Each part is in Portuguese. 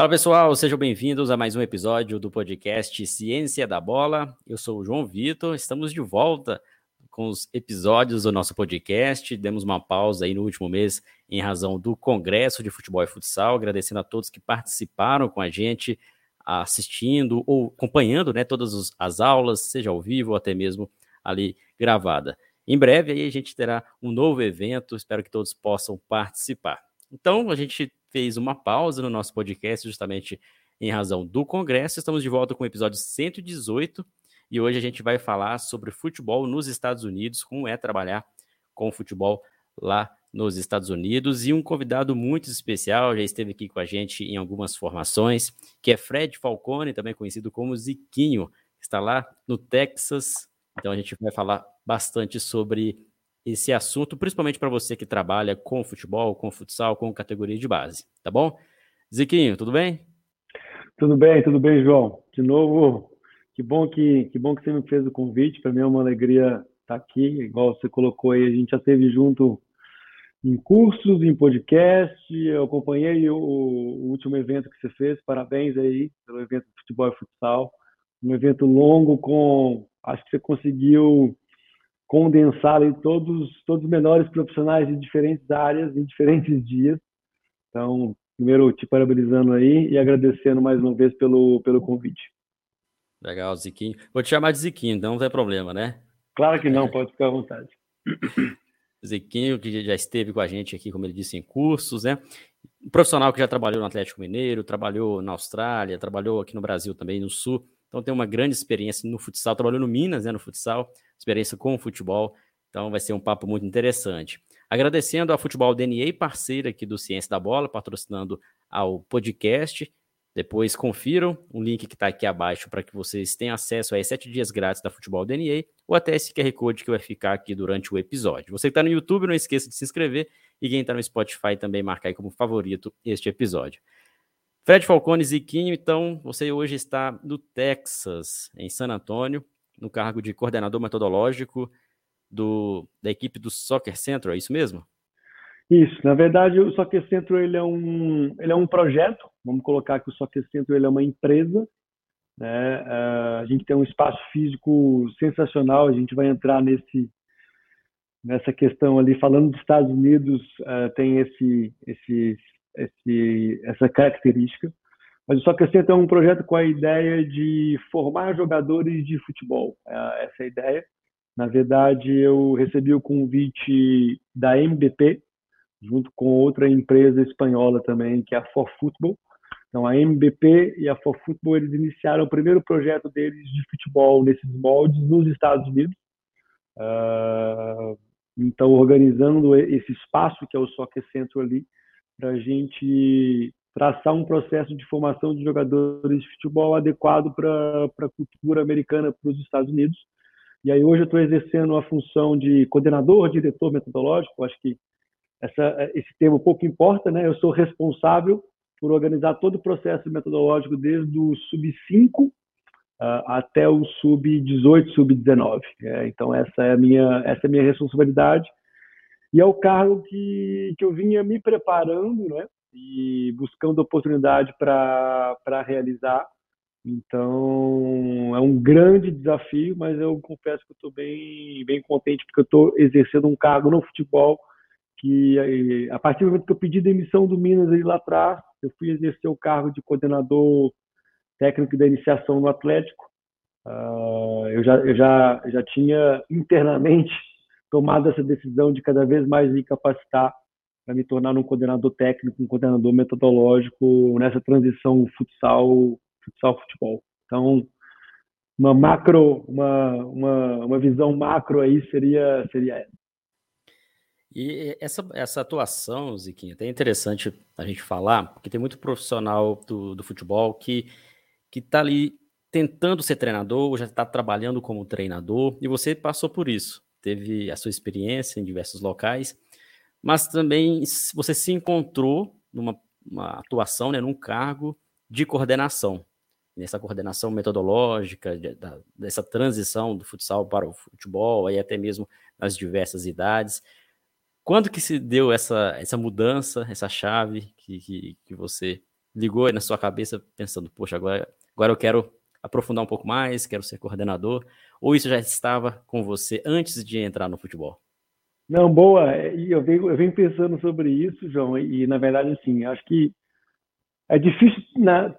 Fala pessoal, sejam bem-vindos a mais um episódio do podcast Ciência da Bola. Eu sou o João Vitor, estamos de volta com os episódios do nosso podcast. Demos uma pausa aí no último mês em razão do Congresso de Futebol e Futsal, agradecendo a todos que participaram com a gente, assistindo ou acompanhando né, todas as aulas, seja ao vivo ou até mesmo ali gravada. Em breve aí a gente terá um novo evento, espero que todos possam participar. Então, a gente fez uma pausa no nosso podcast, justamente em razão do Congresso. Estamos de volta com o episódio 118 e hoje a gente vai falar sobre futebol nos Estados Unidos, como é trabalhar com futebol lá nos Estados Unidos. E um convidado muito especial, já esteve aqui com a gente em algumas formações, que é Fred Falcone, também conhecido como Ziquinho, está lá no Texas. Então a gente vai falar bastante sobre esse assunto, principalmente para você que trabalha com futebol, com futsal, com categoria de base, tá bom? Ziquinho, tudo bem? Tudo bem, tudo bem, João. De novo, que bom que, que bom que você me fez o convite. Para mim é uma alegria estar aqui. Igual você colocou aí, a gente já esteve junto em cursos, em podcast. Eu acompanhei o, o, último evento que você fez. Parabéns aí pelo evento de futebol e futsal. Um evento longo com, acho que você conseguiu condensar ali todos, todos os menores profissionais de diferentes áreas em diferentes dias. Então, primeiro te parabenizando aí e agradecendo mais uma vez pelo, pelo convite. Legal, Ziquinho. Vou te chamar de Ziquinho, então não tem problema, né? Claro que não, pode ficar à vontade. Ziquinho, que já esteve com a gente aqui, como ele disse, em cursos, né? Um profissional que já trabalhou no Atlético Mineiro, trabalhou na Austrália, trabalhou aqui no Brasil também, no Sul. Então tem uma grande experiência no futsal, trabalhou no Minas, né, no futsal experiência com o futebol. Então vai ser um papo muito interessante. Agradecendo a Futebol DNA, parceira aqui do Ciência da Bola, patrocinando ao podcast. Depois confiram o link que está aqui abaixo para que vocês tenham acesso a sete dias grátis da Futebol DNA ou até esse QR Code que vai ficar aqui durante o episódio. Você que está no YouTube, não esqueça de se inscrever e quem está no Spotify também marcar como favorito este episódio. Fred Falcone Ziquinho, então você hoje está no Texas, em San Antônio, no cargo de coordenador metodológico do, da equipe do Soccer Central, é isso mesmo? Isso, na verdade o Soccer Central ele é um, ele é um projeto, vamos colocar que o Soccer Central ele é uma empresa, né? Uh, a gente tem um espaço físico sensacional, a gente vai entrar nesse nessa questão ali falando dos Estados Unidos uh, tem esse, esse, esse essa característica mas o Soccer Center é um projeto com a ideia de formar jogadores de futebol. É essa é a ideia. Na verdade, eu recebi o convite da MBP, junto com outra empresa espanhola também, que é a For Football. Então, a MBP e a For Football, eles iniciaram o primeiro projeto deles de futebol nesses moldes nos Estados Unidos. Uh, então, organizando esse espaço que é o Soccer Center ali, para a gente traçar um processo de formação de jogadores de futebol adequado para a cultura americana para os Estados Unidos. E aí hoje eu estou exercendo a função de coordenador, diretor metodológico. Acho que essa, esse termo pouco importa, né? Eu sou responsável por organizar todo o processo metodológico desde o sub-5 uh, até o sub-18, sub-19. É, então essa é a minha essa é a minha responsabilidade e é o cargo que, que eu vinha me preparando, né? e buscando oportunidade para realizar. Então, é um grande desafio, mas eu confesso que estou bem, bem contente porque eu estou exercendo um cargo no futebol que, a partir do momento que eu pedi demissão do Minas ali lá atrás, eu fui exercer o cargo de coordenador técnico da iniciação no Atlético. Uh, eu já, eu já, já tinha internamente tomado essa decisão de cada vez mais me capacitar para me tornar um coordenador técnico, um coordenador metodológico nessa transição futsal, futsal futebol. Então, uma macro, uma, uma, uma visão macro aí seria seria essa. E essa, essa atuação, Ziquinha, é interessante a gente falar, porque tem muito profissional do, do futebol que que está ali tentando ser treinador, já está trabalhando como treinador, e você passou por isso, teve a sua experiência em diversos locais mas também você se encontrou numa atuação, né, num cargo de coordenação, nessa coordenação metodológica, de, da, dessa transição do futsal para o futebol, aí até mesmo nas diversas idades. Quando que se deu essa, essa mudança, essa chave que, que, que você ligou na sua cabeça pensando, poxa, agora, agora eu quero aprofundar um pouco mais, quero ser coordenador? Ou isso já estava com você antes de entrar no futebol? Não, boa. Eu venho, eu venho pensando sobre isso, João, e na verdade, assim, acho que é difícil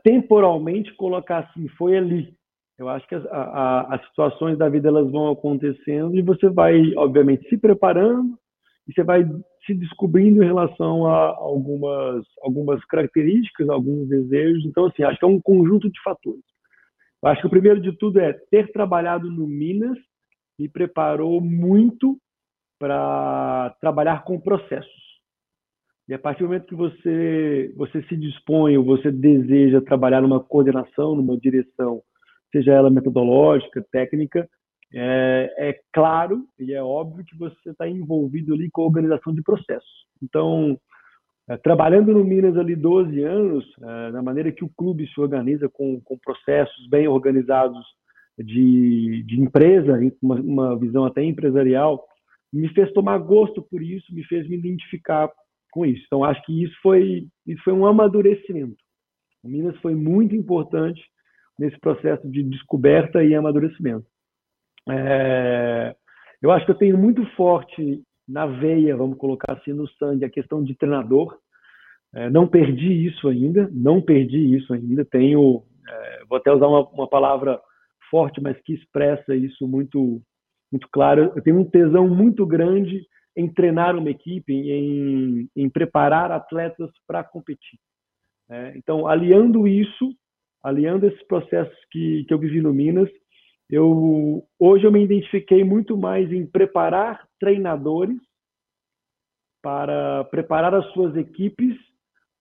temporalmente colocar assim, foi ali. Eu acho que as, a, as situações da vida elas vão acontecendo e você vai, obviamente, se preparando e você vai se descobrindo em relação a algumas, algumas características, alguns desejos. Então, assim, acho que é um conjunto de fatores. Eu acho que o primeiro de tudo é ter trabalhado no Minas me preparou muito para trabalhar com processos. E a partir do momento que você você se dispõe ou você deseja trabalhar numa coordenação, numa direção, seja ela metodológica, técnica, é, é claro e é óbvio que você está envolvido ali com a organização de processos. Então, trabalhando no Minas ali 12 anos, é, na maneira que o clube se organiza com, com processos bem organizados de, de empresa, uma, uma visão até empresarial, me fez tomar gosto por isso, me fez me identificar com isso. Então, acho que isso foi, isso foi um amadurecimento. O Minas foi muito importante nesse processo de descoberta e amadurecimento. É, eu acho que eu tenho muito forte na veia, vamos colocar assim, no sangue, a questão de treinador. É, não perdi isso ainda, não perdi isso ainda. Tenho, é, vou até usar uma, uma, palavra forte, mas que expressa isso muito, muito claro. Eu tenho um tesão muito grande em treinar uma equipe, em, em preparar atletas para competir. É, então, aliando isso, aliando esses processos que, que eu vivi no Minas, eu hoje eu me identifiquei muito mais em preparar treinadores para preparar as suas equipes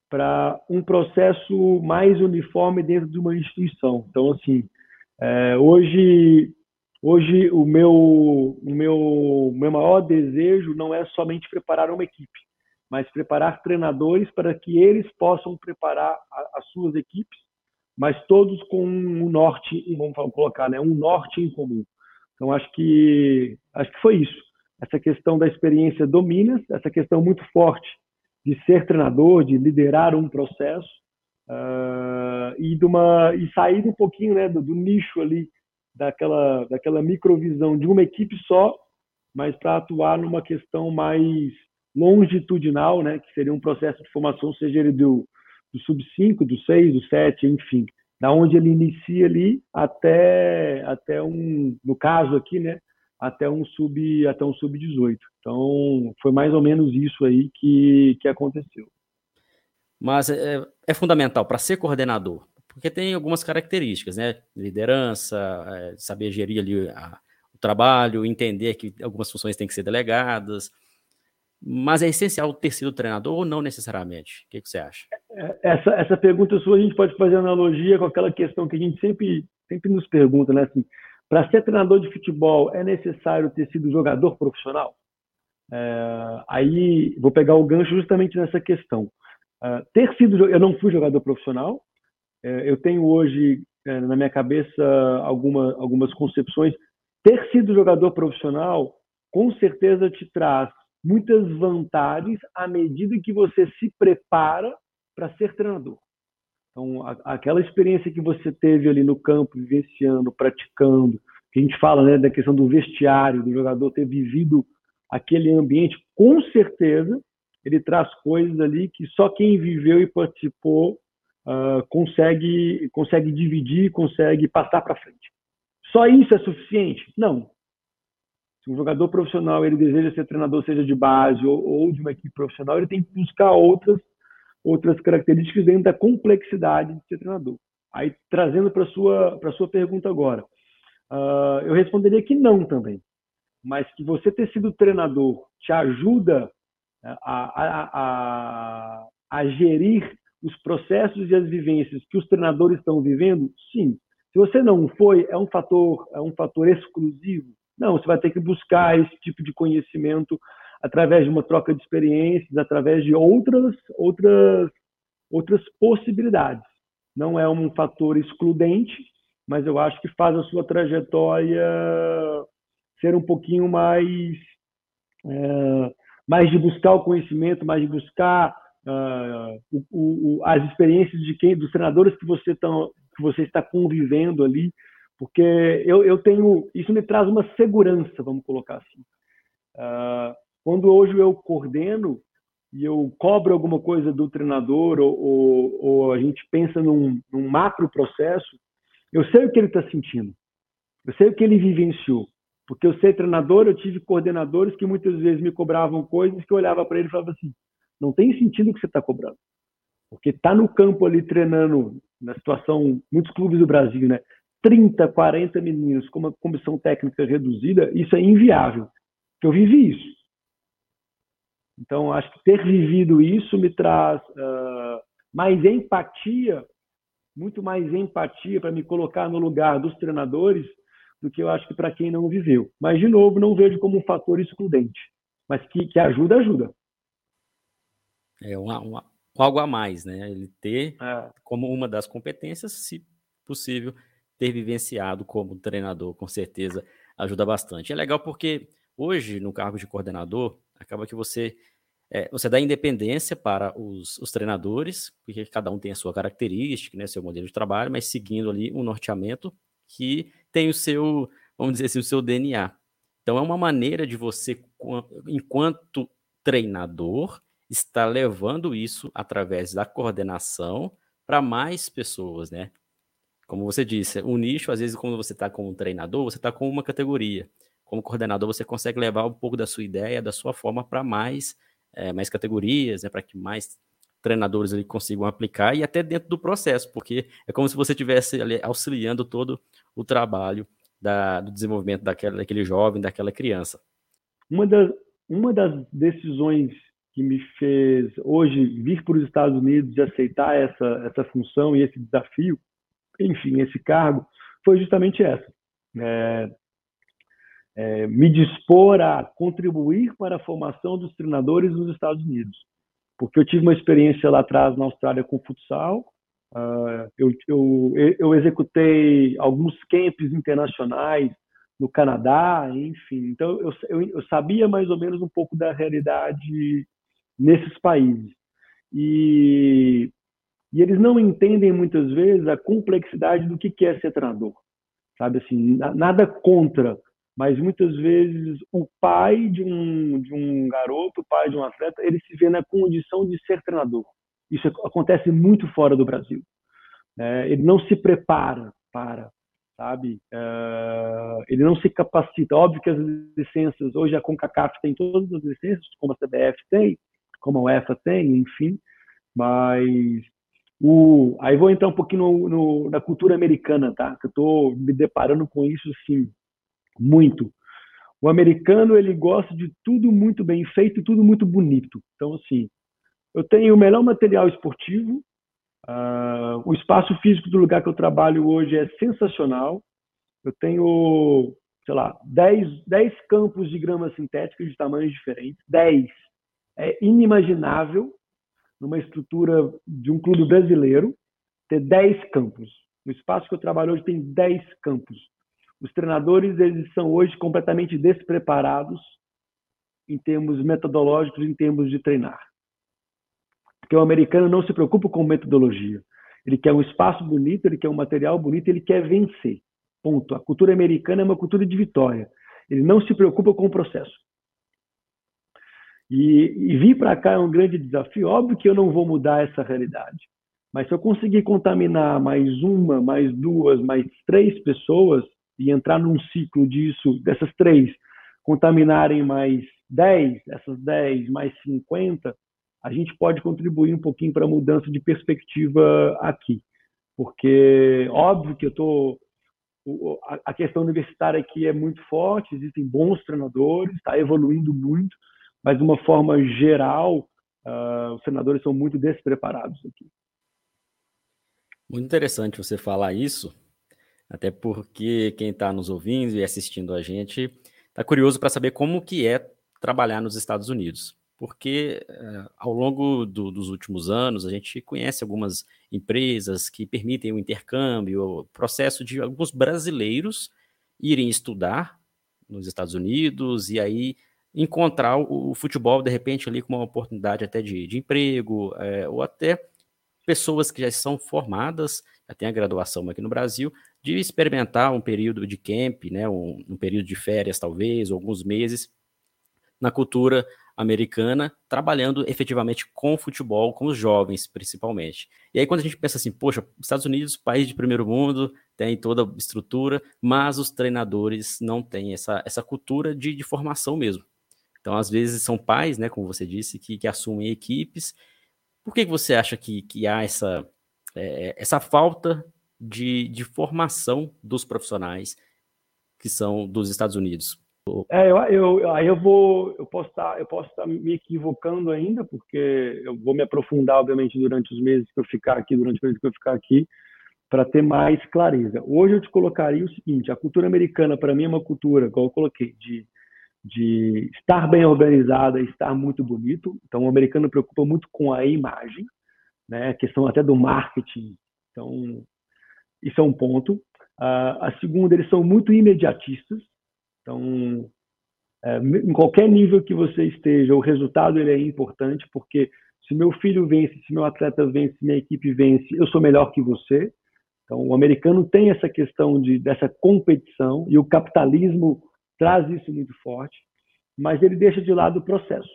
para um processo mais uniforme dentro de uma instituição. Então, assim, é, hoje, hoje o meu, o meu, meu maior desejo não é somente preparar uma equipe, mas preparar treinadores para que eles possam preparar a, as suas equipes mas todos com um norte, vamos colocar, né, um norte em comum. Então acho que acho que foi isso. Essa questão da experiência do Minas, essa questão muito forte de ser treinador, de liderar um processo uh, e de uma e sair um pouquinho, né, do, do nicho ali daquela daquela microvisão de uma equipe só, mas para atuar numa questão mais longitudinal, né, que seria um processo de formação, seja ele do do sub-5, do 6, do 7, enfim, da onde ele inicia ali até até um, no caso aqui, né, até um sub até um sub-18. Então, foi mais ou menos isso aí que que aconteceu. Mas é, é fundamental para ser coordenador, porque tem algumas características, né? Liderança, é, saber gerir ali a, o trabalho, entender que algumas funções têm que ser delegadas, mas é essencial ter sido treinador ou não necessariamente? O que, que, você acha? É, essa, essa pergunta sua, a gente pode fazer analogia com aquela questão que a gente sempre, sempre nos pergunta, né? Assim, para ser treinador de futebol, é necessário ter sido jogador profissional? É, aí vou pegar o gancho justamente nessa questão. É, ter sido, eu não fui jogador profissional, é, eu tenho hoje é, na minha cabeça alguma, algumas concepções. Ter sido jogador profissional, com certeza te traz muitas vantagens à medida que você se prepara para ser treinador. Então, a, aquela experiência que você teve ali no campo, vivenciando, praticando, que a gente fala né, da questão do vestiário, do jogador ter vivido aquele ambiente, com certeza ele traz coisas ali que só quem viveu e participou uh, consegue, consegue dividir, consegue passar para frente. Só isso é suficiente? Não. Se um jogador profissional ele deseja ser treinador, seja de base ou, ou de uma equipe profissional, ele tem que buscar outras outras características dentro da complexidade de ser treinador. Aí trazendo para sua para sua pergunta agora, uh, eu responderia que não também, mas que você ter sido treinador te ajuda a, a, a, a gerir os processos e as vivências que os treinadores estão vivendo, sim. Se você não foi, é um fator é um fator exclusivo não, você vai ter que buscar esse tipo de conhecimento através de uma troca de experiências, através de outras, outras, outras possibilidades. Não é um fator excludente, mas eu acho que faz a sua trajetória ser um pouquinho mais, é, mais de buscar o conhecimento, mais de buscar uh, o, o, as experiências de quem, dos treinadores que você, tão, que você está convivendo ali, porque eu, eu tenho, isso me traz uma segurança, vamos colocar assim. Uh, quando hoje eu coordeno e eu cobro alguma coisa do treinador ou, ou, ou a gente pensa num, num macro processo, eu sei o que ele está sentindo, eu sei o que ele vivenciou. Porque eu ser treinador, eu tive coordenadores que muitas vezes me cobravam coisas que eu olhava para ele e falava assim: não tem sentido o que você está cobrando. Porque tá no campo ali treinando, na situação, muitos clubes do Brasil, né? 30, 40 meninos com uma comissão técnica reduzida, isso é inviável. Eu vivi isso. Então, acho que ter vivido isso me traz uh, mais empatia, muito mais empatia para me colocar no lugar dos treinadores do que eu acho que para quem não viveu. Mas, de novo, não vejo como um fator excludente. Mas que, que ajuda, ajuda. É uma, uma, algo a mais, né? Ele ter é. como uma das competências, se possível, ter vivenciado como treinador, com certeza ajuda bastante. É legal porque hoje, no cargo de coordenador, acaba que você é, você dá independência para os, os, treinadores, porque cada um tem a sua característica, né, seu modelo de trabalho, mas seguindo ali um norteamento que tem o seu, vamos dizer assim, o seu DNA. Então é uma maneira de você, enquanto treinador, estar levando isso através da coordenação para mais pessoas, né? Como você disse, o nicho, às vezes, quando você está como treinador, você está com uma categoria. Como coordenador, você consegue levar um pouco da sua ideia, da sua forma para mais, é, mais categorias, né? para que mais treinadores ali consigam aplicar e até dentro do processo, porque é como se você estivesse auxiliando todo o trabalho da, do desenvolvimento daquela, daquele jovem, daquela criança. Uma das, uma das decisões que me fez hoje vir para os Estados Unidos e aceitar essa, essa função e esse desafio, enfim, esse cargo, foi justamente essa. É, é, me dispor a contribuir para a formação dos treinadores nos Estados Unidos. Porque eu tive uma experiência lá atrás na Austrália com futsal, Uh, eu, eu, eu, executei alguns camps internacionais no Canadá, enfim. Então, eu, eu, eu, sabia mais ou menos um pouco da realidade nesses países. E, e eles não entendem muitas vezes a complexidade do que é ser treinador. Sabe assim, nada contra, mas muitas vezes o pai de um, de um garoto, o pai de um atleta, ele se vê na condição de ser treinador. Isso acontece muito fora do Brasil. É, ele não se prepara para, sabe? É, ele não se capacita. Óbvio que as licenças, hoje a CONCACAF tem todas as licenças, como a CBF tem, como a UEFA tem, enfim, mas o, aí vou entrar um pouquinho no, no, na cultura americana, tá? Que eu estou me deparando com isso, sim, muito. O americano ele gosta de tudo muito bem feito, tudo muito bonito. Então, assim, eu tenho o melhor material esportivo. Uh, o espaço físico do lugar que eu trabalho hoje é sensacional. Eu tenho, sei lá, 10, 10 campos de grama sintética de tamanhos diferentes. 10. É inimaginável numa estrutura de um clube brasileiro ter 10 campos. No espaço que eu trabalho hoje tem 10 campos. Os treinadores eles são hoje completamente despreparados em termos metodológicos, em termos de treinar. Porque o americano não se preocupa com metodologia. Ele quer um espaço bonito, ele quer um material bonito, ele quer vencer. Ponto. A cultura americana é uma cultura de vitória. Ele não se preocupa com o processo. E, e vir para cá é um grande desafio. Óbvio que eu não vou mudar essa realidade. Mas se eu conseguir contaminar mais uma, mais duas, mais três pessoas e entrar num ciclo disso, dessas três, contaminarem mais dez, essas dez mais cinquenta, a gente pode contribuir um pouquinho para a mudança de perspectiva aqui. Porque, óbvio que eu estou. A questão universitária aqui é muito forte, existem bons treinadores, está evoluindo muito, mas de uma forma geral, uh, os treinadores são muito despreparados aqui. Muito interessante você falar isso, até porque quem está nos ouvindo e assistindo a gente está curioso para saber como que é trabalhar nos Estados Unidos. Porque uh, ao longo do, dos últimos anos a gente conhece algumas empresas que permitem o intercâmbio, o processo de alguns brasileiros irem estudar nos Estados Unidos e aí encontrar o, o, futebol, de repente, ali com uma oportunidade até de, de emprego, é, ou até pessoas que já são formadas, já têm a graduação aqui no Brasil, de experimentar um período de camp, né, um, um período de férias, talvez, alguns meses, na cultura americana, trabalhando efetivamente com futebol, com os jovens, principalmente. E aí, quando a gente pensa assim, poxa, Estados Unidos, país de primeiro mundo, tem toda a estrutura, mas os treinadores não têm essa, essa cultura de, de formação mesmo. Então, às vezes, são pais, né, como você disse, que, que assumem equipes. Por que, que você acha que, que há essa, é, essa falta de, de formação dos profissionais que são dos Estados Unidos? É, eu, eu, aí eu vou, eu posso estar, eu posso estar me equivocando ainda, porque eu vou me aprofundar, obviamente, durante os meses que eu ficar aqui, durante o período que eu ficar aqui, para ter mais clareza. Hoje eu te colocaria o seguinte: a cultura americana, para mim, é uma cultura, igual eu coloquei, de de estar bem organizada estar muito bonito. Então, o americano preocupa muito com a imagem, né? A questão até do marketing. Então, isso é um ponto. Uh, a segunda, eles são muito imediatistas. Então, é, em qualquer nível que você esteja, o resultado ele é importante, porque se meu filho vence, se meu atleta vence, se minha equipe vence, eu sou melhor que você. Então, o americano tem essa questão de, dessa competição e o capitalismo traz isso muito forte, mas ele deixa de lado o processo.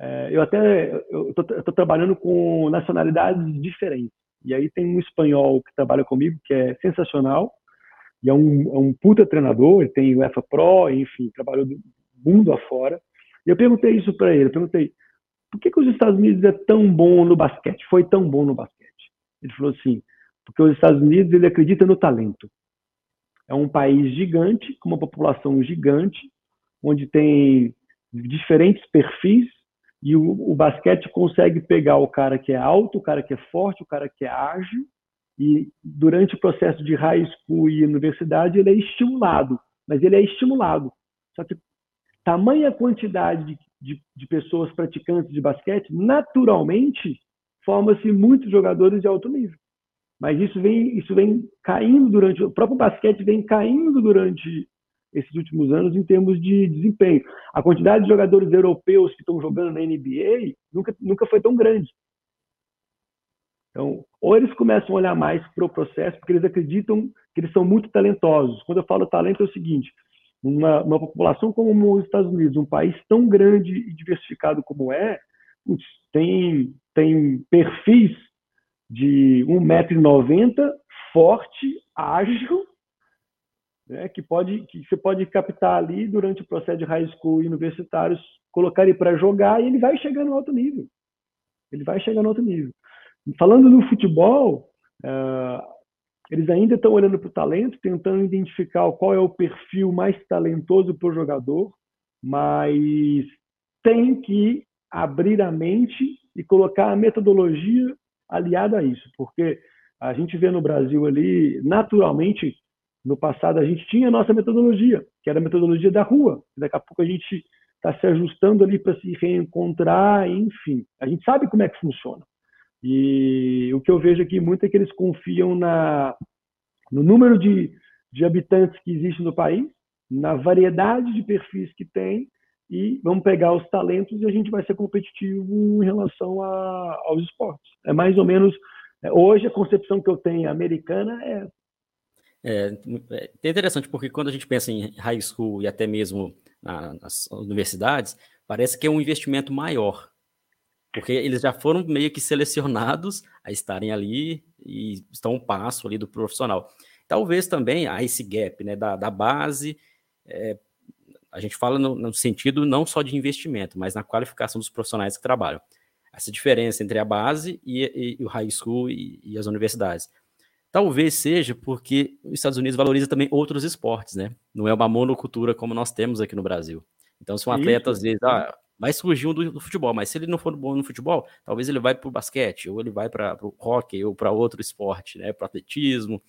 É, eu até estou trabalhando com nacionalidades diferentes. E aí tem um espanhol que trabalha comigo, que é sensacional, e é um, é um puta treinador, ele tem o EFA Pro, enfim, trabalhou do mundo afora. E eu perguntei isso para ele, eu perguntei, por que, que os Estados Unidos é tão bom no basquete, foi tão bom no basquete? Ele falou assim, porque os Estados Unidos ele acredita no talento. É um país gigante, com uma população gigante, onde tem diferentes perfis, e o, o, basquete consegue pegar o cara que é alto, o cara que é forte, o cara que é ágil, e durante o processo de high school e universidade ele é estimulado, mas ele é estimulado. Só que tamanha quantidade de, de, de pessoas praticantes de basquete, naturalmente, forma-se muitos jogadores de alto nível. Mas isso vem, isso vem caindo durante, o próprio basquete vem caindo durante esses últimos anos em termos de desempenho. A quantidade de jogadores europeus que estão jogando na NBA nunca, nunca foi tão grande. Então, ou eles começam a olhar mais para o processo, porque eles acreditam que eles são muito talentosos. Quando eu falo talento, é o seguinte: uma, uma população como os Estados Unidos, um país tão grande e diversificado como é, tem, tem perfis de 1,90m, forte, ágil, né, que, pode, que você pode captar ali durante o processo de high school e universitários, colocar ele para jogar e ele vai chegar no alto nível. Ele vai chegar no alto nível. Falando no futebol, uh, eles ainda estão olhando para o talento, tentando identificar qual é o perfil mais talentoso para o jogador, mas tem que abrir a mente e colocar a metodologia aliado a isso, porque a gente vê no Brasil ali, naturalmente, no passado a gente tinha a nossa metodologia, que era a metodologia da rua. Daqui a pouco a gente está se ajustando ali para se reencontrar, enfim. A gente sabe como é que funciona. E o que eu vejo aqui muito é que eles confiam na, no número de, de habitantes que existe no país, na variedade de perfis que tem, e vamos pegar os talentos e a gente vai ser competitivo em relação a, aos esportes. É mais ou menos é, hoje a concepção que eu tenho americana é é, é interessante porque quando a gente pensa em high school e até mesmo na, nas universidades, parece que é um investimento maior, porque eles já foram meio que selecionados a estarem ali e estão um passo ali do profissional. Talvez também há esse gap né, da, da base é, a gente fala no, no, sentido não só de investimento, mas na qualificação dos profissionais que trabalham. Essa diferença entre a base e, e, e o high school e, e, as universidades. Talvez seja porque os Estados Unidos valoriza também outros esportes, né? Não é uma monocultura como nós temos aqui no Brasil. Então, se um atleta, às vezes, ah, vai surgir um do, do, futebol, mas se ele não for bom no futebol, talvez ele vai para o basquete, ou ele vai para o hockey, ou para outro esporte, né? Para atletismo.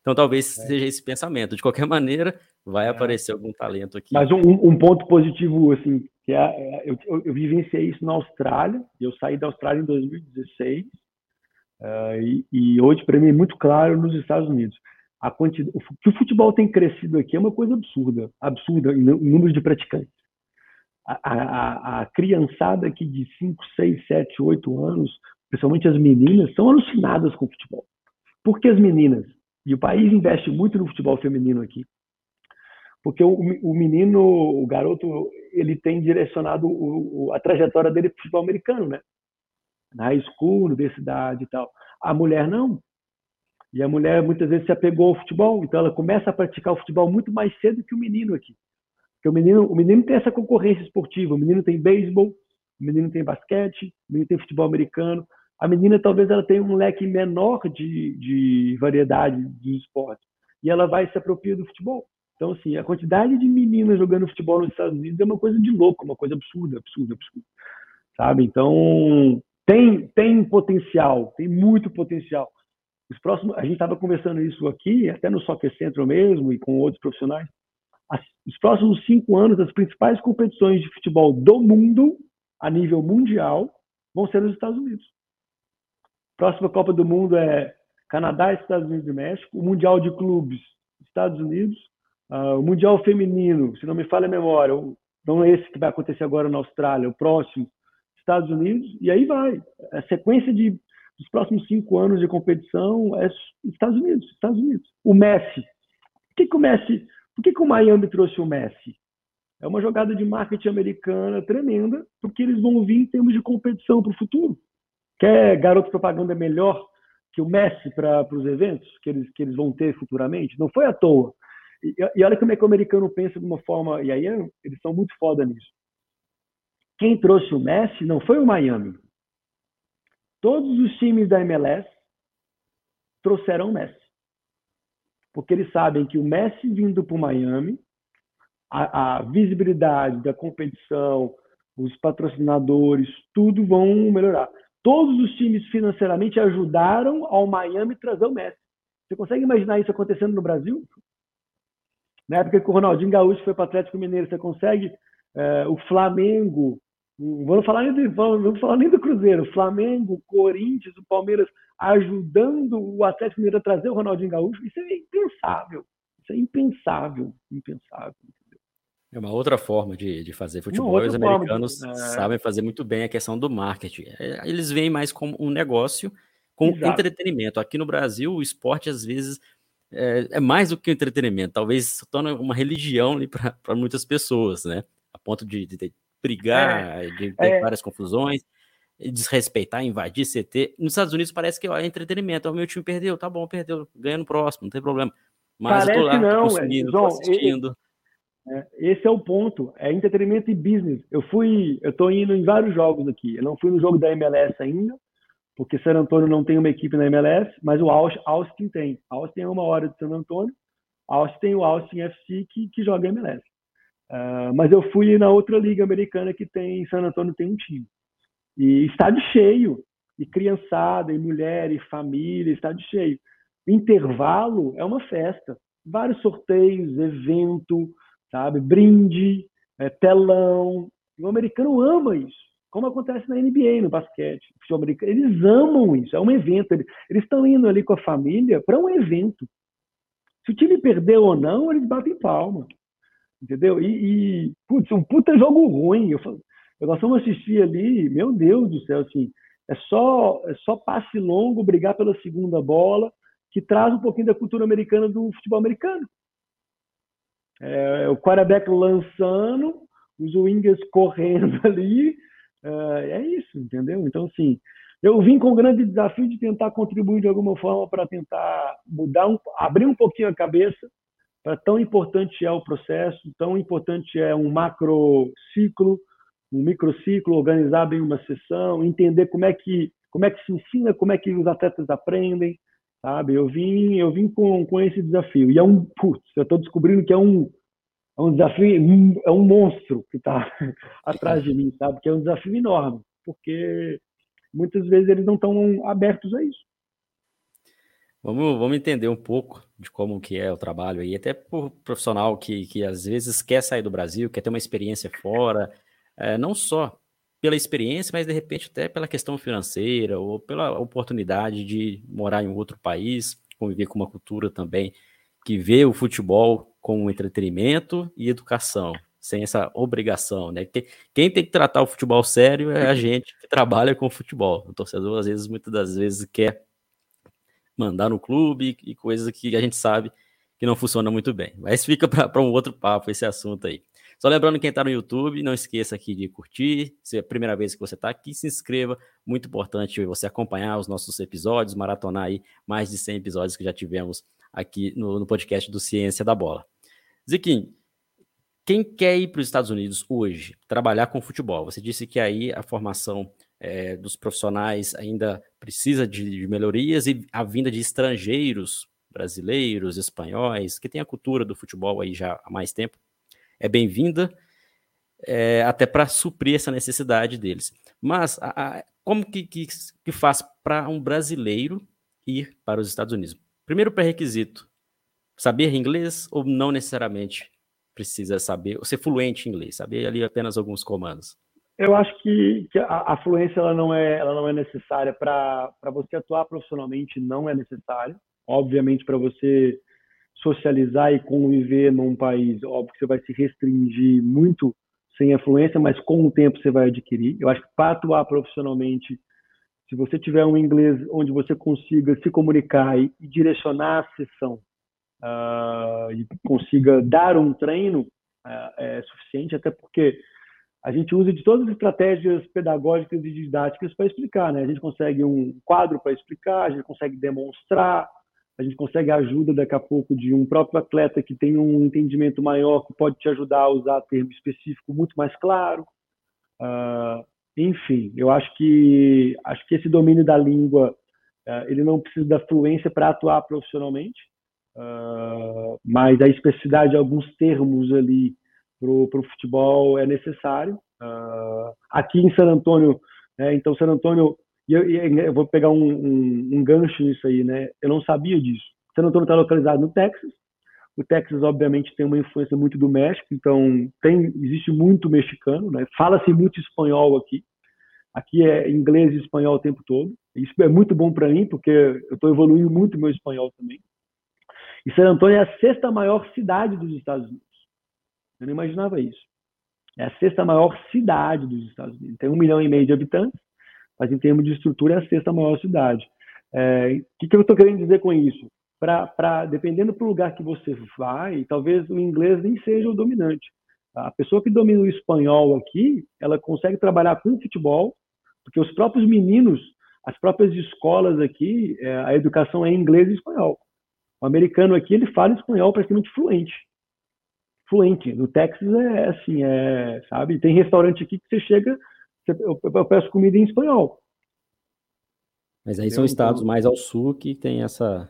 Então, talvez é. seja esse pensamento. De qualquer maneira, vai é. aparecer algum talento aqui. Mas um, um ponto positivo, assim, que é, é eu, eu, eu, vivenciei isso na Austrália, eu saí da Austrália em 2016, uh, e, e, hoje, para mim, é muito claro nos Estados Unidos. A quantidade, o que o futebol tem crescido aqui é uma coisa absurda, absurda em, número de praticantes. a, a, a criançada aqui de 5, 6, 7, 8 anos, principalmente as meninas, são alucinadas com futebol. Por que as meninas? E o país investe muito no futebol feminino aqui. Porque o, o menino, o garoto, ele tem direcionado o, a trajetória dele para o futebol americano, né? Na high school, universidade e tal. A mulher não. E a mulher muitas vezes se apegou ao futebol, então ela começa a praticar o futebol muito mais cedo que o menino aqui. Porque o menino, o menino tem essa concorrência esportiva, o menino tem beisebol, o menino tem basquete, o menino tem futebol americano. A menina talvez ela tenha um leque menor de, de variedade de esportes e ela vai se apropriar do futebol. Então, assim, a quantidade de meninas jogando futebol nos Estados Unidos é uma coisa de louco, uma coisa absurda, absurda, absurda. Sabe? Então, tem, tem potencial, tem muito potencial. Os próximos, a gente estava conversando isso aqui, até no Soccer Central mesmo, e com outros profissionais. As, os próximos cinco anos, as principais competições de futebol do mundo, a nível mundial, vão ser nos Estados Unidos. Próxima Copa do Mundo é Canadá, Estados Unidos e México. O Mundial de Clubes, Estados Unidos. Uh, o Mundial Feminino, se não me falha a memória, não é esse que vai acontecer agora na Austrália, o próximo, Estados Unidos. E aí vai. A sequência de dos próximos cinco anos de competição é Estados Unidos, Estados Unidos. O Messi. Por que, que o Messi, por que, que o Miami trouxe o Messi? É uma jogada de marketing americana tremenda, porque eles vão vir em termos de competição para o futuro. Quer garoto propaganda melhor que o Messi para os eventos que eles, que eles vão ter futuramente? Não foi à toa. E, e olha como é que o americano pensa de uma forma, e aí eles são muito foda nisso. Quem trouxe o Messi não foi o Miami, Todos os times da MLS trouxeram o Messi. Porque eles sabem que o Messi vindo para o Miami, a, a, visibilidade da competição, os patrocinadores, tudo vão melhorar. Todos os times financeiramente ajudaram ao Miami trazer o Messi. Você consegue imaginar isso acontecendo no Brasil? Na época que o Ronaldinho Gaúcho foi para o Atlético Mineiro, você consegue é, o Flamengo Vamos falar, nem do, vamos falar nem do Cruzeiro. Flamengo, Corinthians, o Palmeiras ajudando o Atlético Mineiro a trazer o Ronaldinho Gaúcho. Isso é impensável. Isso é impensável. Impensável. É uma outra forma de, de fazer futebol. Os americanos de, é... sabem fazer muito bem a questão do marketing. É, eles veem mais como um negócio com Exato. entretenimento. Aqui no Brasil, o esporte, às vezes, é, é mais do que entretenimento. Talvez se torne uma religião para muitas pessoas, né? A ponto de, de brigar, é, de ter é. várias confusões, desrespeitar, invadir CT. Nos Estados Unidos parece que ó, é entretenimento. O meu time perdeu, tá bom, perdeu, ganha no próximo, não tem problema. Mas parece eu tô lá, não, consumindo, João, tô assistindo. É, esse é o ponto, é entretenimento e business. Eu fui, eu tô indo em vários jogos aqui. Eu não fui no jogo da MLS ainda, porque San Antônio não tem uma equipe na MLS, mas o Austin tem. Austin é uma hora de San Antônio. Austin tem o Austin FC que, que joga MLS. Uh, mas eu fui na outra liga americana que tem, em San Antônio tem um time. E estádio cheio, e criançada, e mulher, e família, estádio cheio. Intervalo é uma festa. Vários sorteios, evento, sabe? Brinde, é, telão. O americano ama isso. Como acontece na NBA, no basquete. Eles amam isso, é um evento. Eles estão indo ali com a família para um evento. Se o time perdeu ou não, eles batem palma entendeu? E, e putz, um puta jogo ruim. Eu, eu, nós fomos assistir ali, meu Deus do céu, assim, é só, é só passe longo, brigar pela segunda bola, que traz um pouquinho da cultura americana do futebol americano. É, o quarterback lançando, os wingers correndo ali, é, é isso, entendeu? Então, assim, eu vim com o grande desafio de tentar contribuir de alguma forma para tentar mudar, um, abrir um pouquinho a cabeça para tão importante é o processo, tão importante é um macro ciclo, um microciclo, organizar bem uma sessão, entender como é que como é que se ensina, como é que os atletas aprendem, sabe? Eu vim eu vim com, com esse desafio e é um putz, eu estou descobrindo que é um é um desafio, é um monstro que está atrás de mim, sabe? Que é um desafio enorme, porque muitas vezes eles não estão abertos a isso. Vamos, vamos entender um pouco de como que é o trabalho aí, até por profissional que, que às vezes quer sair do Brasil, quer ter uma experiência fora, é, não só pela experiência, mas de repente até pela questão financeira ou pela oportunidade de morar em outro país, conviver com uma cultura também que vê o futebol como entretenimento e educação. sem essa obrigação, né? Quem tem que tratar o futebol sério é a gente que trabalha com futebol. O torcedor, às vezes, muitas das vezes, quer mandar no clube e coisas que a gente sabe que não funciona muito bem. Mas fica para um outro papo esse assunto aí. Só lembrando quem está no YouTube, não esqueça aqui de curtir. Se é a primeira vez que você está aqui, se inscreva. Muito importante você acompanhar os nossos episódios, maratonar aí mais de 100 episódios que já tivemos aqui no, no podcast do Ciência da Bola. Ziquim, quem quer ir para os Estados Unidos hoje, trabalhar com futebol? Você disse que aí a formação é, dos profissionais ainda precisa de, de melhorias e a vinda de estrangeiros, brasileiros, espanhóis, que tem a cultura do futebol aí já há mais tempo, é bem-vinda, é, até para suprir essa necessidade deles. Mas a, a, como que, que, que faz para um brasileiro ir para os Estados Unidos? Primeiro pré-requisito, saber inglês ou não necessariamente precisa saber, ser fluente em inglês, saber ali apenas alguns comandos? Eu acho que, que a, a, fluência ela não é, ela não é necessária para você atuar profissionalmente, não é necessário. Obviamente, para você socializar e conviver num país, óbvio que você vai se restringir muito sem influência, mas com o tempo você vai adquirir. Eu acho que para atuar profissionalmente, se você tiver um inglês onde você consiga se comunicar e, e direcionar a sessão uh, e consiga dar um treino, uh, é suficiente, até porque a gente usa de todas as estratégias pedagógicas e didáticas para explicar, né? A gente consegue um quadro para explicar, a gente consegue demonstrar, a gente consegue a ajuda daqui a pouco de um próprio atleta que tem um entendimento maior, que pode te ajudar a usar termo específico muito mais claro. Uh, enfim, eu acho que acho que esse domínio da língua uh, ele não precisa da fluência para atuar profissionalmente, uh, mas a especificidade de alguns termos ali para o futebol é necessário. aqui em San Antônio, né, então San Antônio e eu, eu vou pegar um, um, um, gancho nisso aí, né? Eu não sabia disso. San Antonio está localizado no Texas. O Texas, obviamente, tem uma influência muito do México, então tem, existe muito mexicano, né? Fala-se muito espanhol aqui. Aqui é inglês e espanhol o tempo todo. Isso é muito bom para mim, porque eu estou evoluindo muito meu espanhol também. E San Antonio é a sexta maior cidade dos Estados Unidos. Eu não imaginava isso. É a sexta maior cidade dos Estados Unidos. Tem um milhão e meio de habitantes mas em termos de estrutura é a sexta maior cidade. É, o que, que eu estou querendo dizer com isso? Para dependendo do lugar que você vai, talvez o inglês nem seja o dominante. A pessoa que domina o espanhol aqui, ela consegue trabalhar com futebol, porque os próprios meninos, as próprias escolas aqui, é, a educação é em inglês e espanhol. O americano aqui, ele fala espanhol praticamente fluente. Fluente. No Texas é assim, é, sabe? Tem restaurante aqui que você chega, eu, peço comida em espanhol. Mas aí são estados mais ao sul que tem essa.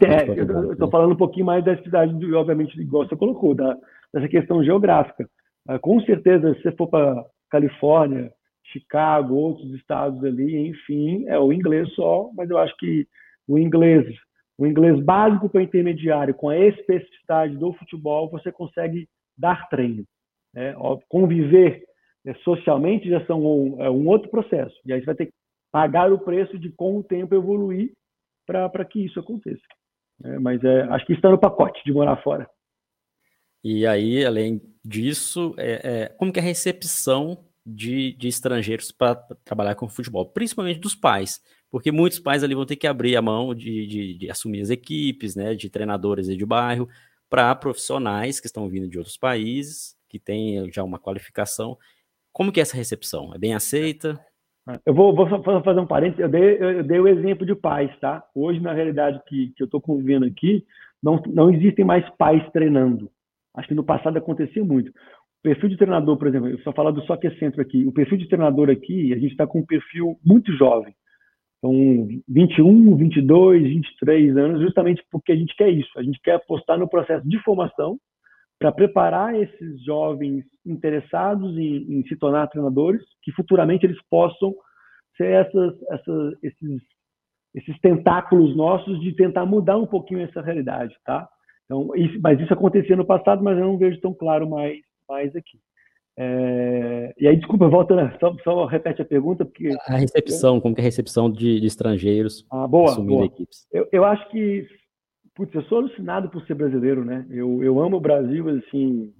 É, eu estou falando um pouquinho mais da cidade, obviamente, igual você colocou, da, dessa questão geográfica. Ah, com certeza, se você for para Califórnia, Chicago, outros estados ali, enfim, é o inglês só, mas eu acho que o inglês, o inglês básico para intermediário, com a especificidade do futebol, você consegue dar treino. Né? Conviver é, socialmente já são um, é um outro processo. E aí você vai ter que pagar o preço de com o tempo evoluir para que isso aconteça. É, mas é, acho que está no pacote de morar fora. E aí, além disso, é, é como que é a recepção de, de estrangeiros para trabalhar com futebol, principalmente dos pais, porque muitos pais ali vão ter que abrir a mão de, de, de assumir as equipes, né, de treinadores de bairro, para profissionais que estão vindo de outros países, que têm já uma qualificação como que é essa recepção? É bem aceita? Eu vou, vou fazer um parênteses. Eu dei, eu dei o exemplo de pais, tá? Hoje, na realidade que, que eu estou convivendo aqui, não, não existem mais pais treinando. Acho que no passado acontecia muito. O perfil de treinador, por exemplo, eu só falar do Soccer Centro aqui. O perfil de treinador aqui, a gente está com um perfil muito jovem. Então, 21, 22, 23 anos, justamente porque a gente quer isso. A gente quer apostar no processo de formação para preparar esses jovens interessados em, em, se tornar treinadores, que futuramente eles possam ser essas, essas, esses, esses tentáculos nossos de tentar mudar um pouquinho essa realidade, tá? Então, isso, mas isso acontecia no passado, mas eu não vejo tão claro mais, mais aqui. É, e aí, desculpa, volta, só, só, repete a pergunta. Porque... A recepção, como que é a recepção de, de estrangeiros ah, boa, assumindo boa. equipes? Eu, eu acho que Putz, eu sou alucinado por ser brasileiro, né? Eu, eu amo o Brasil, assim.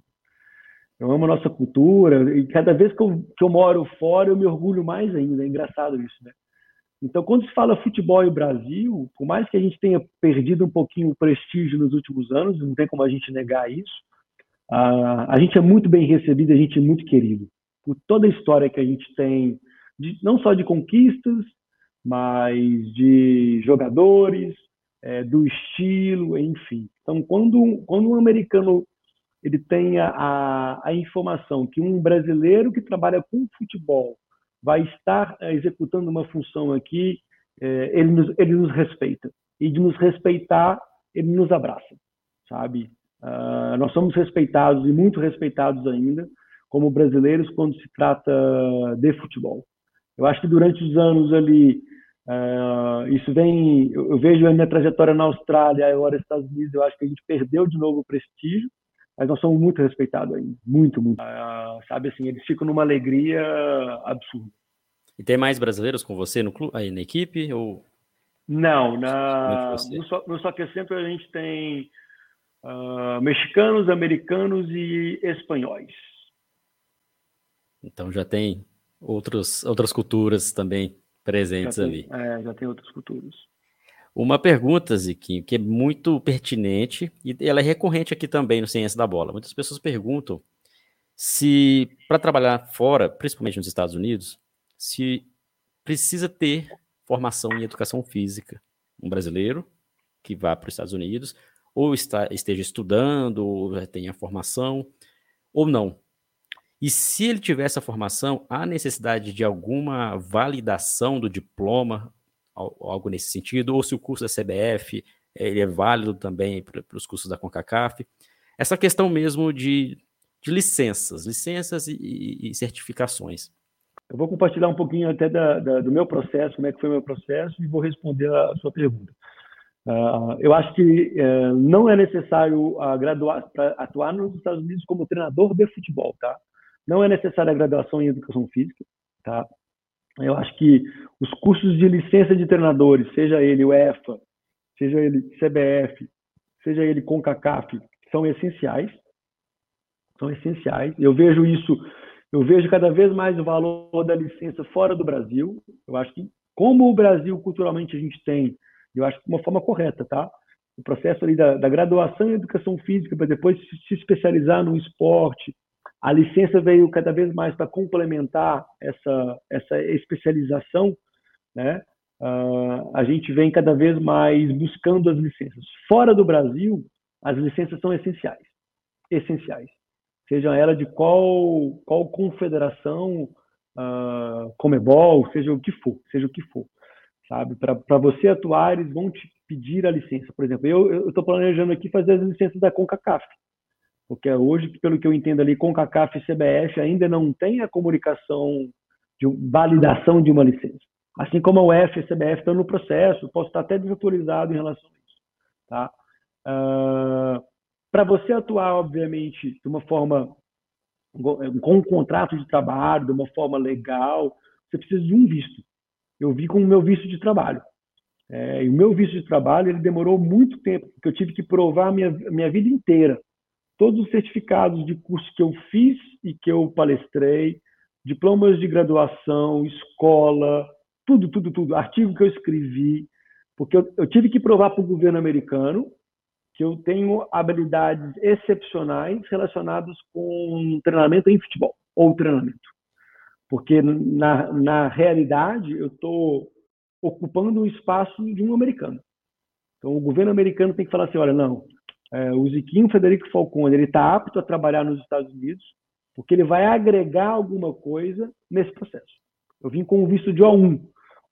Eu amo a nossa cultura e cada vez que eu, que eu moro fora eu me orgulho mais ainda. É engraçado isso, né? Então, quando se fala futebol e Brasil, por mais que a gente tenha perdido um pouquinho o prestígio nos últimos anos, não tem como a gente negar isso, a, a gente é muito bem recebido, a gente é muito querido. Por toda a história que a gente tem, de, não só de conquistas, mas de jogadores, é, do estilo, enfim. Então, quando, quando um americano ele tem a, a informação que um brasileiro que trabalha com futebol vai estar executando uma função aqui, eh, ele nos, ele nos respeita. E de nos respeitar, ele nos abraça, sabe? Uh, nós somos respeitados e muito respeitados ainda como brasileiros quando se trata de futebol. Eu acho que durante os anos ali, uh, isso vem, eu, eu vejo a minha trajetória na Austrália, agora Estados Unidos, eu acho que a gente perdeu de novo o prestígio, mas nós somos muito respeitados ainda, muito, muito. Uh, sabe assim, eles ficam numa alegria absurda. E tem mais brasileiros com você no clube, aí na equipe ou? Não, na no, so, no Soccer Center a gente tem uh, mexicanos, americanos e espanhóis. Então já tem outros, outras culturas também presentes tem, ali. É, já tem outras culturas. Uma pergunta, Ziquinho, que é muito pertinente e ela é recorrente aqui também no Ciência da Bola. Muitas pessoas perguntam se, para trabalhar fora, principalmente nos Estados Unidos, se precisa ter formação em educação física. Um brasileiro que vá para os Estados Unidos, ou está, esteja estudando, ou já tenha formação, ou não. E se ele tiver essa formação, há necessidade de alguma validação do diploma algo nesse sentido, ou se o curso da CBF ele é válido também para os cursos da CONCACAF. Essa questão mesmo de, de licenças, licenças e, e, e certificações. Eu vou compartilhar um pouquinho até da, da, do meu processo, como é que foi o meu processo, e vou responder a sua pergunta. Uh, eu acho que uh, não é necessário a graduar para atuar nos Estados Unidos como treinador de futebol, tá? Não é necessária a graduação em educação física, tá? Eu acho que os cursos de licença de treinadores, seja ele o EFA, seja ele CBF, seja ele CONCACAF, são essenciais. São essenciais. Eu vejo isso, eu vejo cada vez mais o valor da licença fora do Brasil. Eu acho que, como o Brasil culturalmente a gente tem, eu acho que de uma forma correta, tá? O processo ali da, da graduação em educação física para depois se especializar no esporte, a licença veio cada vez mais para complementar essa, essa especialização, né? Uh, a gente vem cada vez mais buscando as licenças. Fora do Brasil, as licenças são essenciais, essenciais. Seja ela de qual, qual confederação, uh, Comebol, seja o que for, seja o que for, sabe? Para você atuar, eles vão te pedir a licença. Por exemplo, eu estou planejando aqui fazer as licenças da CONCACAF porque hoje, pelo que eu entendo ali, com CACAF e CBF ainda não tem a comunicação de validação de uma licença. Assim como a UEFA e a CBF estão no processo, posso estar até desatualizado em relação a isso. Tá? Uh, Para você atuar, obviamente, de uma forma com um contrato de trabalho, de uma forma legal, você precisa de um visto. Eu vi com o meu visto de trabalho. É, e o meu visto de trabalho ele demorou muito tempo, porque eu tive que provar a minha, minha vida inteira todos os certificados de curso que eu fiz e que eu palestrei, diplomas de graduação, escola, tudo, tudo, tudo, artigo que eu escrevi, porque eu, eu tive que provar para o governo americano que eu tenho habilidades excepcionais relacionadas com treinamento em futebol ou treinamento. Porque na, na realidade eu estou ocupando o espaço de um americano. Então o governo americano tem que falar assim, olha, não, é, o Ziquinho Federico Falcone ele está apto a trabalhar nos Estados Unidos porque ele vai agregar alguma coisa nesse processo. Eu vim com o visto de O1.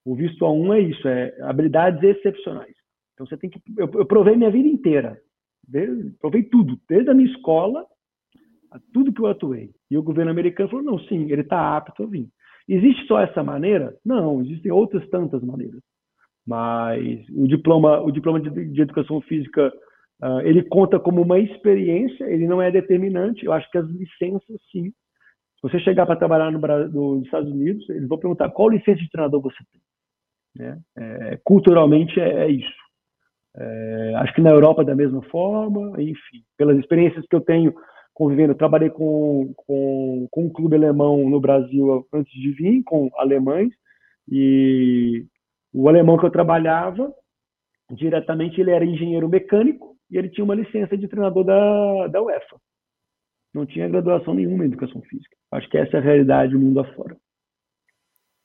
O visto O1 é isso, é habilidades excepcionais. Então você tem que. Eu, eu provei minha vida inteira. Desde, provei tudo, desde a minha escola a tudo que eu atuei. E o governo americano falou: não, sim, ele está apto a vir. Existe só essa maneira? Não, existem outras tantas maneiras. Mas o diploma, o diploma de, de educação física Uh, ele conta como uma experiência, ele não é determinante. Eu acho que as licenças, sim. Se você chegar para trabalhar no Brasil, nos Estados Unidos, eles vão perguntar qual licença de treinador você tem. Né? É, culturalmente é, é isso. É, acho que na Europa da mesma forma, enfim, pelas experiências que eu tenho convivendo. Trabalhei com, com, com um clube alemão no Brasil antes de vir, com alemães, e o alemão que eu trabalhava, diretamente, ele era engenheiro mecânico e ele tinha uma licença de treinador da, da UEFA. Não tinha graduação nenhuma em educação física. Acho que essa é a realidade do mundo afora.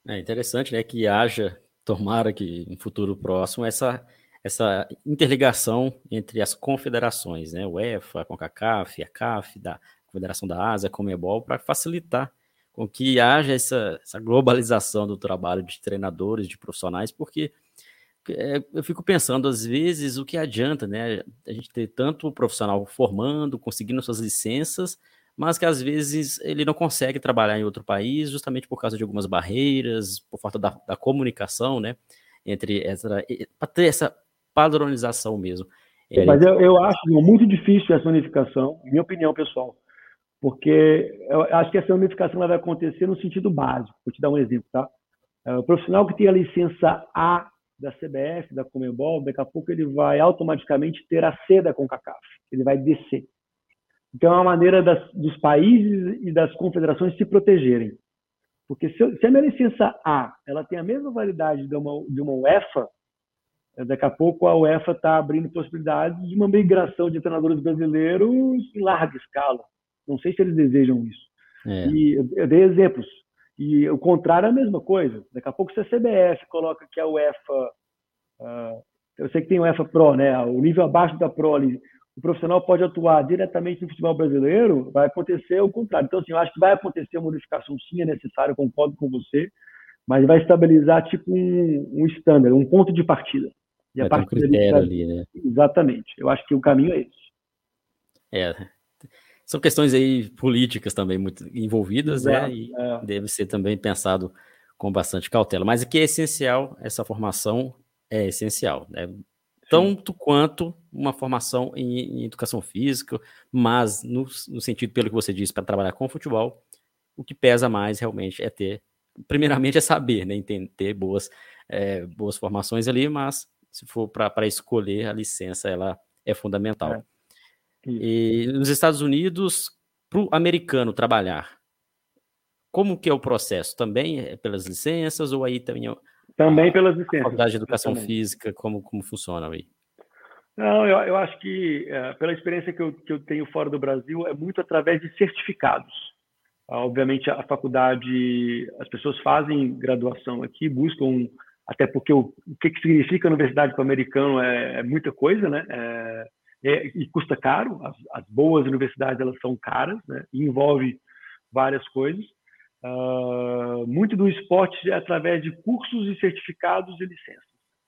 É interessante, né, que haja, tomara que em futuro próximo, essa, essa interligação entre as confederações, né, UEFA, a CONCACAF, a CAF, da Confederação da Ásia, a Comebol, para facilitar com que haja essa, essa globalização do trabalho de treinadores, de profissionais, porque é, eu fico pensando, às vezes, o que adianta, né, a gente ter tanto profissional formando, conseguindo suas licenças, mas que às vezes ele não consegue trabalhar em outro país justamente por causa de algumas barreiras, por falta da, da comunicação, né? Entre essa. para ter essa padronização mesmo. É, mas eu, eu acho muito difícil essa unificação, minha opinião pessoal, porque eu acho que essa unificação vai acontecer no sentido básico. Vou te dar um exemplo, tá? É, o profissional que tem a licença A da CBF, da Comebol, daqui a pouco ele vai automaticamente ter a C da CONCACAF, ele vai descer. Então, é uma maneira das, dos países e das confederações se protegerem. Porque se, se, a minha licença A ela tem a mesma validade de uma, de uma UEFA, daqui a pouco a UEFA está abrindo possibilidades de uma migração de treinadores brasileiros em larga escala. Não sei se eles desejam isso. É. E eu dei exemplos. E o contrário é a mesma coisa. Daqui a pouco, se a CBF coloca que a UEFA. Uh, eu sei que tem o UEFA Pro, né? O nível abaixo da Pro o profissional pode atuar diretamente no futebol brasileiro, vai acontecer o contrário. Então, assim, eu acho que vai acontecer uma modificação, sim, é necessário, concordo com você, mas vai estabilizar tipo um, um standard, um ponto de partida. E vai a partir um critério ali, né? Exatamente. Eu acho que o caminho é esse. É. São questões aí políticas também muito envolvidas, né? Exato, né? E é. deve ser também pensado com bastante cautela. Mas o que é essencial, essa formação é essencial. Né? tanto quanto uma formação em, em educação física, mas no, no, sentido, pelo que você disse, para trabalhar com futebol, o que pesa mais realmente é ter, primeiramente é saber, né, ter boas, é, boas formações ali, mas se for para escolher a licença, ela é fundamental. É. E nos Estados Unidos, para o americano trabalhar, como que é o processo? Também é pelas licenças ou aí também também pelas licenças. Faculdade de Educação Física, como, como funciona aí? Não, eu, eu acho que, é, pela experiência que eu, que eu tenho fora do Brasil, é muito através de certificados. Obviamente, a faculdade, as pessoas fazem graduação aqui, buscam, até porque o, o que, que significa universidade para o americano é, é, muita coisa, né? É, é, e custa caro. As, as, boas universidades elas são caras, né? E envolve várias coisas. Uh, muito do esporte é através de cursos e certificados e licenças.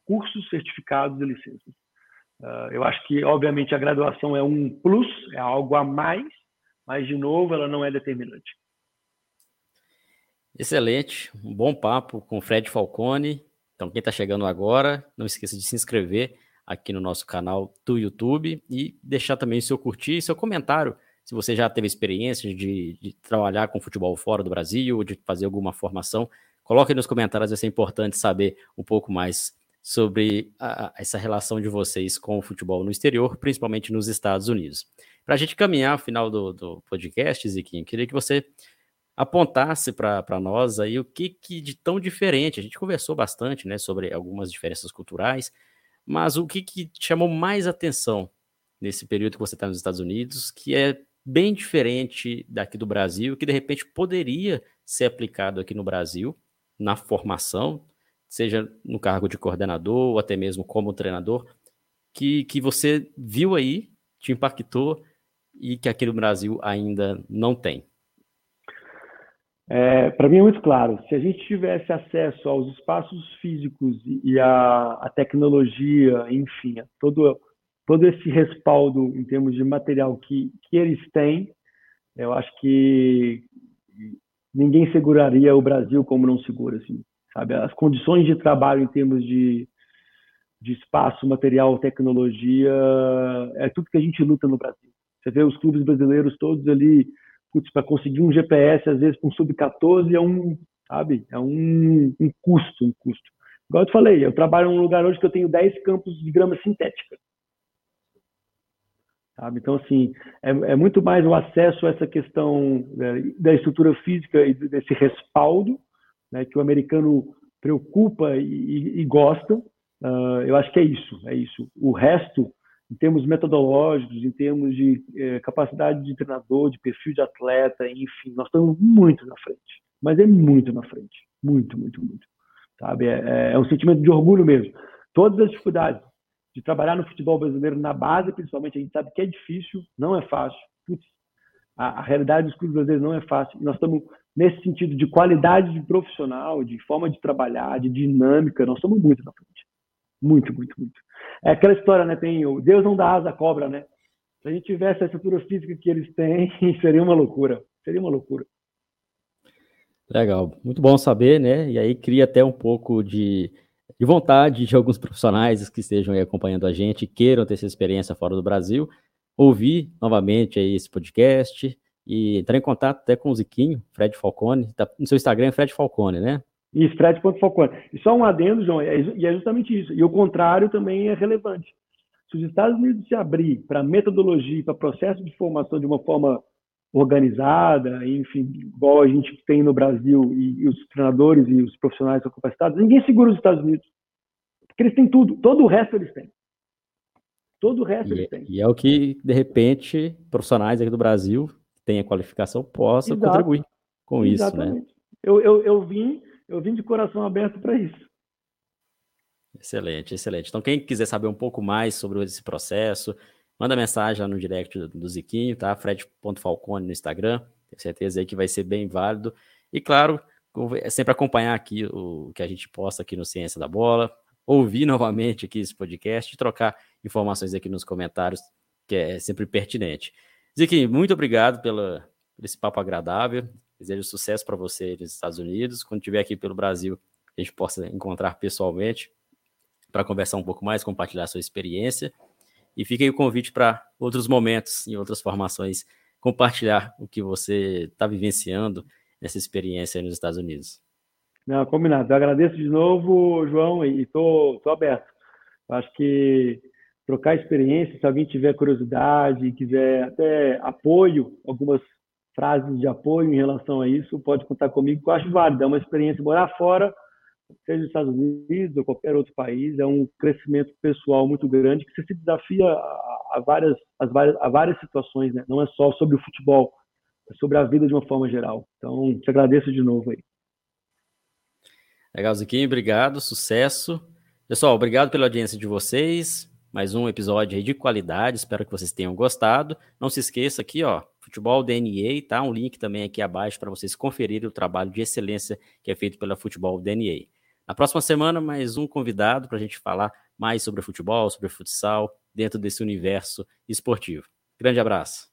Cursos, certificados e licenças. Uh, eu acho que, obviamente, a graduação é um plus, é algo a mais, mas, de novo, ela não é determinante. Excelente, um bom papo com Fred Falcone. Então, quem está chegando agora, não esqueça de se inscrever aqui no nosso canal do YouTube e deixar também o seu curtir, seu comentário se você já teve experiência de, de, trabalhar com futebol fora do Brasil, de fazer alguma formação, coloque nos comentários, vai ser importante saber um pouco mais sobre a, essa relação de vocês com o futebol no exterior, principalmente nos Estados Unidos. Para a gente caminhar ao final do, do podcast, Ziquinho, queria que você apontasse para nós aí o que, que de tão diferente, a gente conversou bastante né, sobre algumas diferenças culturais, mas o que, que chamou mais atenção nesse período que você está nos Estados Unidos, que é bem diferente daqui do Brasil, que de repente poderia ser aplicado aqui no Brasil, na formação, seja no cargo de coordenador ou até mesmo como treinador, que, que você viu aí, te impactou e que aqui no Brasil ainda não tem? É, Para mim é muito claro. Se a gente tivesse acesso aos espaços físicos e à, tecnologia, enfim, a todo todo esse respaldo em termos de material que, que eles têm, eu acho que ninguém seguraria o Brasil como não segura, assim, sabe? As condições de trabalho em termos de, de espaço, material, tecnologia, é tudo que a gente luta no Brasil. Você vê os clubes brasileiros todos ali, para conseguir um GPS, às vezes, com um sub-14 é um, sabe? É um, um custo, um custo. Igual eu te falei, eu trabalho num lugar hoje que eu tenho 10 campos de grama sintética Sabe? Então, assim, é, é, muito mais o acesso a essa questão né, da estrutura física e desse respaldo, né, que o americano preocupa e, e, e gosta. Uh, eu acho que é isso, é isso. O resto, em termos metodológicos, em termos de eh, capacidade de treinador, de perfil de atleta, enfim, nós estamos muito na frente. Mas é muito na frente, muito, muito, muito. Sabe? É, é, é um sentimento de orgulho mesmo. Todas as dificuldades, de trabalhar no futebol brasileiro na base, principalmente, a gente sabe que é difícil, não é fácil. Putz, a, a, realidade dos clubes brasileiros não é fácil. Nós estamos nesse sentido de qualidade de profissional, de forma de trabalhar, de dinâmica, nós estamos muito na frente. Muito, muito, muito. É aquela história, né? Tem o Deus não dá asa à cobra, né? Se a gente tivesse a estrutura física que eles têm, seria uma loucura. Seria uma loucura. Legal, muito bom saber, né? E aí cria até um pouco de de vontade de alguns profissionais que estejam aí acompanhando a gente, queiram ter essa experiência fora do Brasil, ouvir novamente aí esse podcast e entrar em contato até com o Ziquinho, Fred Falcone. Tá, no seu Instagram é Fred Falcone, né? Isso, Fred.falcone. E só um adendo, João, é e é justamente isso. E o contrário também é relevante. Se os Estados Unidos se abrir para metodologia, para processo de formação de uma forma organizada, enfim, igual a gente tem no Brasil e, e os treinadores e os profissionais são capacitados, ninguém segura os Estados Unidos. Porque eles têm tudo, todo o resto eles têm. Todo o resto e, eles têm. E é o que, de repente, profissionais aqui do Brasil têm a qualificação, possam Exato. contribuir com Exatamente. isso, né? Eu, eu, eu, vim, eu vim de coração aberto para isso. Excelente, excelente. Então, quem quiser saber um pouco mais sobre esse processo, Manda mensagem lá no direct do Ziquinho, tá? Fred.falcone no Instagram. Tenho certeza aí que vai ser bem válido. E claro, é sempre acompanhar aqui o que a gente posta aqui no Ciência da Bola, ouvir novamente aqui esse podcast e trocar informações aqui nos comentários, que é sempre pertinente. Ziquinho, muito obrigado pela, por esse papo agradável. Desejo sucesso para você nos Estados Unidos. Quando estiver aqui pelo Brasil, a gente possa encontrar pessoalmente para conversar um pouco mais, compartilhar sua experiência. E fica aí o convite para outros momentos, em outras formações, compartilhar o que você está vivenciando nessa experiência nos Estados Unidos. Não, combinado. Eu agradeço de novo, João, e estou aberto. Acho que trocar experiência, se alguém tiver curiosidade, quiser até apoio, algumas frases de apoio em relação a isso, pode contar comigo, que eu acho válido. É uma experiência morar fora, seja nos Estados Unidos ou qualquer outro país, é um crescimento pessoal muito grande que você se desafia a, a várias, várias, a várias situações, né? não é só sobre o futebol, é sobre a vida de uma forma geral. Então, te agradeço de novo aí. Legal, Ziquinho, obrigado, sucesso. Pessoal, obrigado pela audiência de vocês. Mais um episódio de qualidade, espero que vocês tenham gostado. Não se esqueça aqui, ó, Futebol DNA, tá? Um link também aqui abaixo para vocês conferirem o trabalho de excelência que é feito pela Futebol DNA. Na próxima semana, mais um convidado para a gente falar mais sobre futebol, sobre futsal, dentro desse universo esportivo. Grande abraço.